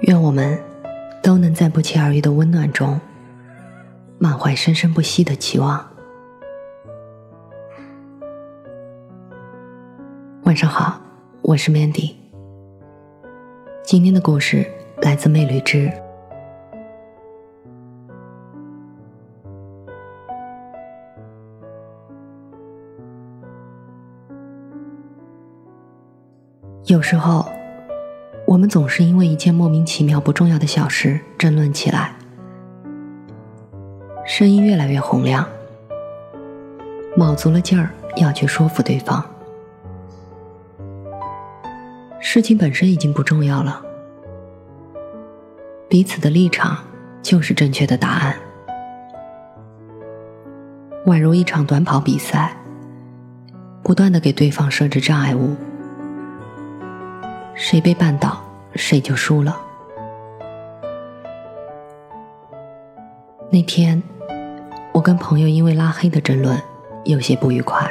愿我们都能在不期而遇的温暖中，满怀生生不息的期望。晚上好，我是 Mandy，今天的故事。来自魅绿之。有时候，们总是因为一件莫名其妙不重要的小事争论起来，声音越来越洪亮，卯足了劲儿要去说服对方。事情本身已经不重要了。彼此的立场就是正确的答案，宛如一场短跑比赛，不断的给对方设置障碍物，谁被绊倒，谁就输了。那天，我跟朋友因为拉黑的争论有些不愉快，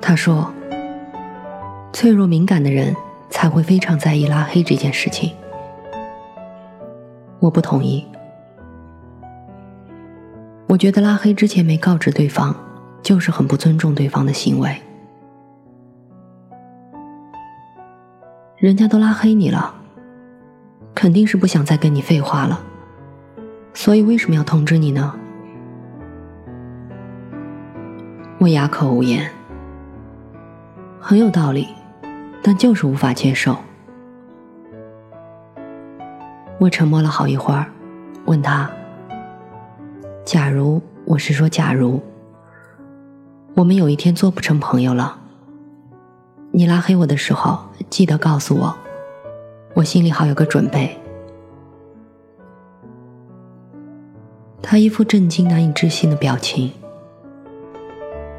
他说：“脆弱敏感的人。”才会非常在意拉黑这件事情，我不同意。我觉得拉黑之前没告知对方，就是很不尊重对方的行为。人家都拉黑你了，肯定是不想再跟你废话了，所以为什么要通知你呢？我哑口无言，很有道理。但就是无法接受。我沉默了好一会儿，问他：“假如我是说，假如我们有一天做不成朋友了，你拉黑我的时候，记得告诉我，我心里好有个准备。”他一副震惊、难以置信的表情。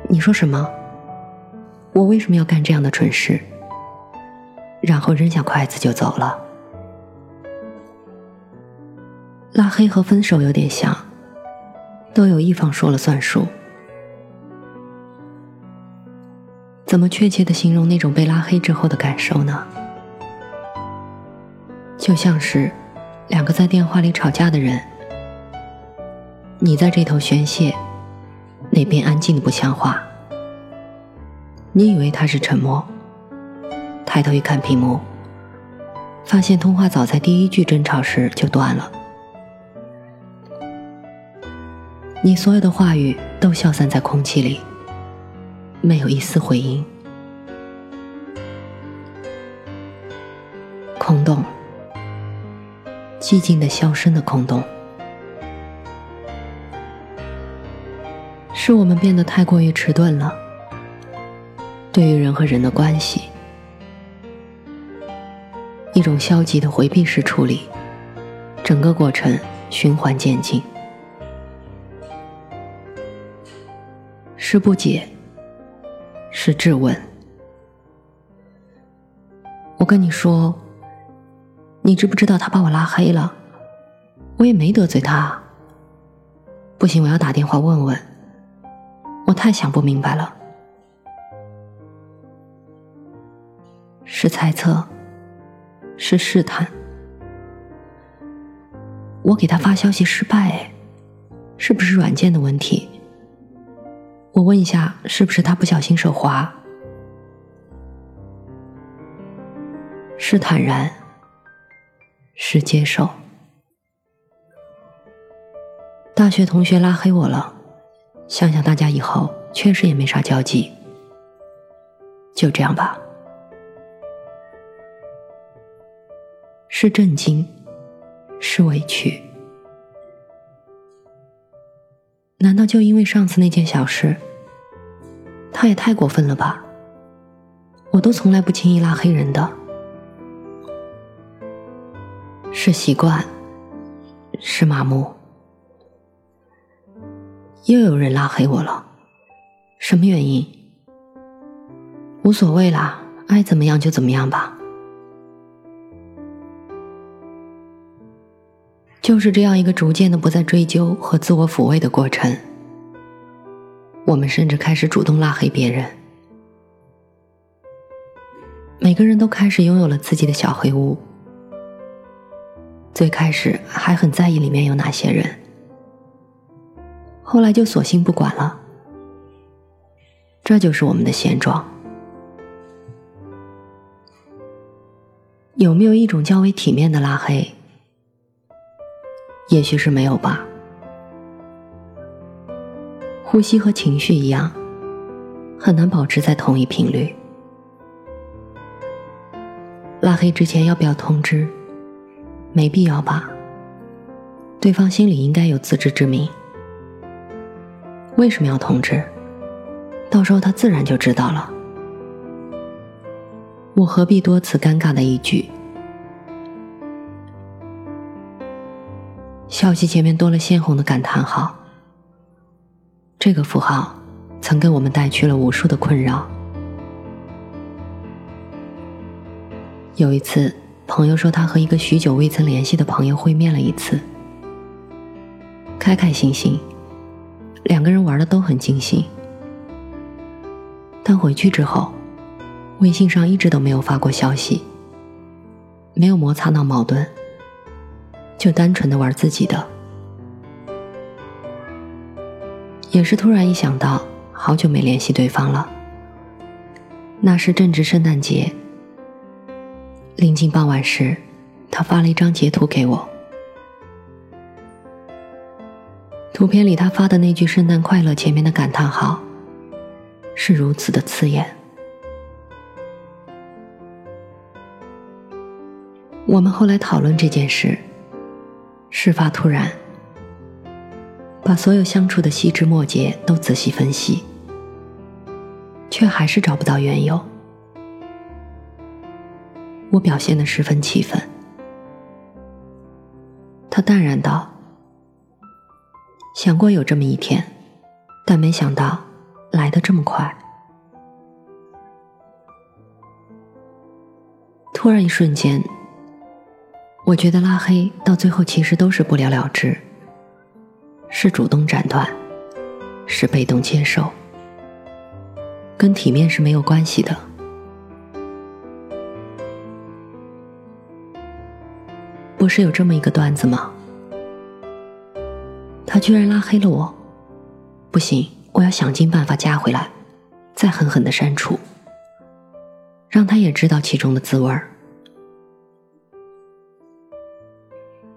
你说什么？我为什么要干这样的蠢事？然后扔下筷子就走了。拉黑和分手有点像，都有一方说了算数。怎么确切的形容那种被拉黑之后的感受呢？就像是两个在电话里吵架的人，你在这头宣泄，那边安静的不像话。你以为他是沉默。抬头一看屏幕，发现通话早在第一句争吵时就断了。你所有的话语都消散在空气里，没有一丝回音，空洞，寂静的、消声的空洞，是我们变得太过于迟钝了。对于人和人的关系。一种消极的回避式处理，整个过程循环渐进，是不解，是质问。我跟你说，你知不知道他把我拉黑了？我也没得罪他。不行，我要打电话问问。我太想不明白了，是猜测。是试探，我给他发消息失败，是不是软件的问题？我问一下，是不是他不小心手滑？是坦然，是接受。大学同学拉黑我了，想想大家以后确实也没啥交集，就这样吧。是震惊，是委屈。难道就因为上次那件小事？他也太过分了吧！我都从来不轻易拉黑人的。是习惯，是麻木。又有人拉黑我了，什么原因？无所谓啦，爱怎么样就怎么样吧。就是这样一个逐渐的不再追究和自我抚慰的过程，我们甚至开始主动拉黑别人。每个人都开始拥有了自己的小黑屋。最开始还很在意里面有哪些人，后来就索性不管了。这就是我们的现状。有没有一种较为体面的拉黑？也许是没有吧。呼吸和情绪一样，很难保持在同一频率。拉黑之前要不要通知？没必要吧。对方心里应该有自知之明。为什么要通知？到时候他自然就知道了。我何必多此尴尬的一句？消息前面多了鲜红的感叹号。这个符号曾给我们带去了无数的困扰。有一次。朋友说，他和一个许久未曾联系的朋友会面了一次，开开心心，两个人玩的都很尽兴。但回去之后，微信上一直都没有发过消息，没有摩擦闹矛盾，就单纯的玩自己的。也是突然一想到，好久没联系对方了，那是正值圣诞节。临近傍晚时，他发了一张截图给我。图片里他发的那句“圣诞快乐”前面的感叹号，是如此的刺眼。我们后来讨论这件事，事发突然，把所有相处的细枝末节都仔细分析，却还是找不到缘由。我表现的十分气愤，他淡然道：“想过有这么一天，但没想到来的这么快。”突然一瞬间，我觉得拉黑到最后其实都是不了了之，是主动斩断，是被动接受，跟体面是没有关系的。不是有这么一个段子吗？他居然拉黑了我，不行，我要想尽办法加回来，再狠狠的删除，让他也知道其中的滋味儿。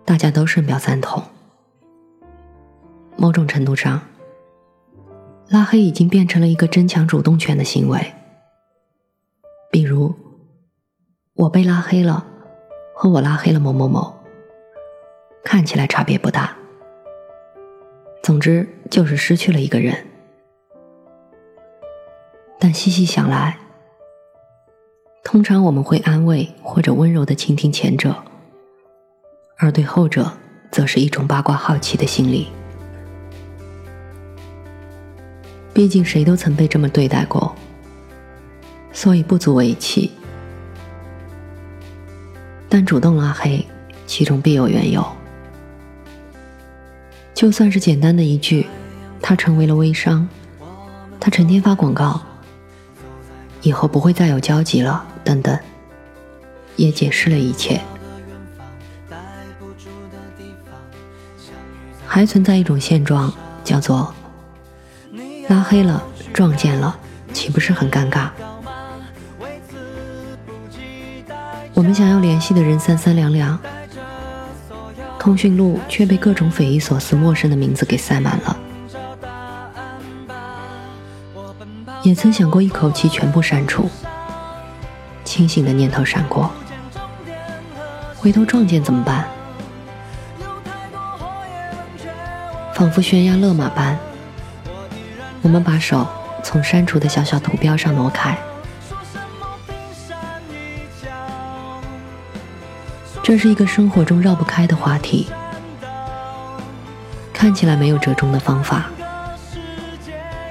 大家都深表赞同。某种程度上，拉黑已经变成了一个争抢主动权的行为。比如，我被拉黑了，和我拉黑了某某某。看起来差别不大，总之就是失去了一个人。但细细想来，通常我们会安慰或者温柔的倾听前者，而对后者，则是一种八卦好奇的心理。毕竟谁都曾被这么对待过，所以不足为奇。但主动拉黑，其中必有缘由。就算是简单的一句，他成为了微商，他成天发广告，以后不会再有交集了，等等，也解释了一切。还存在一种现状，叫做拉黑了、撞见了，岂不是很尴尬？我们想要联系的人三三两两。通讯录却被各种匪夷所思、陌生的名字给塞满了。也曾想过一口气全部删除，清醒的念头闪过，回头撞见怎么办？仿佛悬崖勒马般，我们把手从删除的小小图标上挪开。这是一个生活中绕不开的话题，看起来没有折中的方法。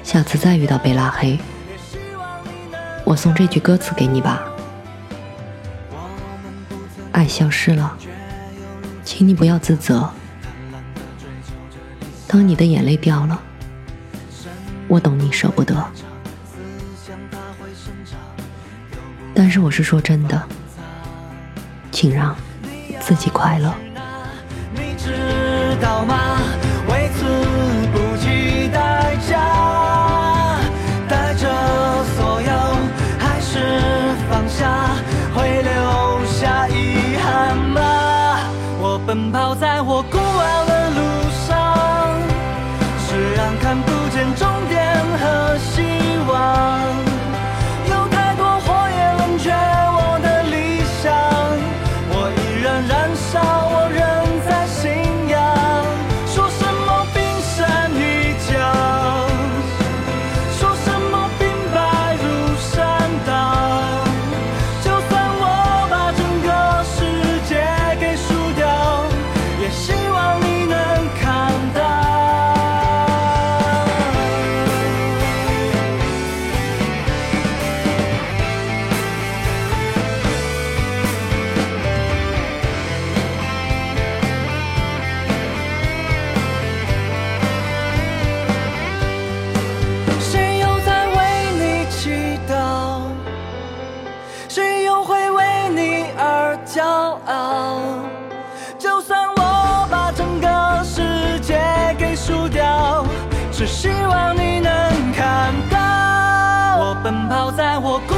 下次再遇到被拉黑，我送这句歌词给你吧。爱消失了，请你不要自责。当你的眼泪掉了，我懂你舍不得。但是我是说真的，请让。自己快乐。你知道吗？在我。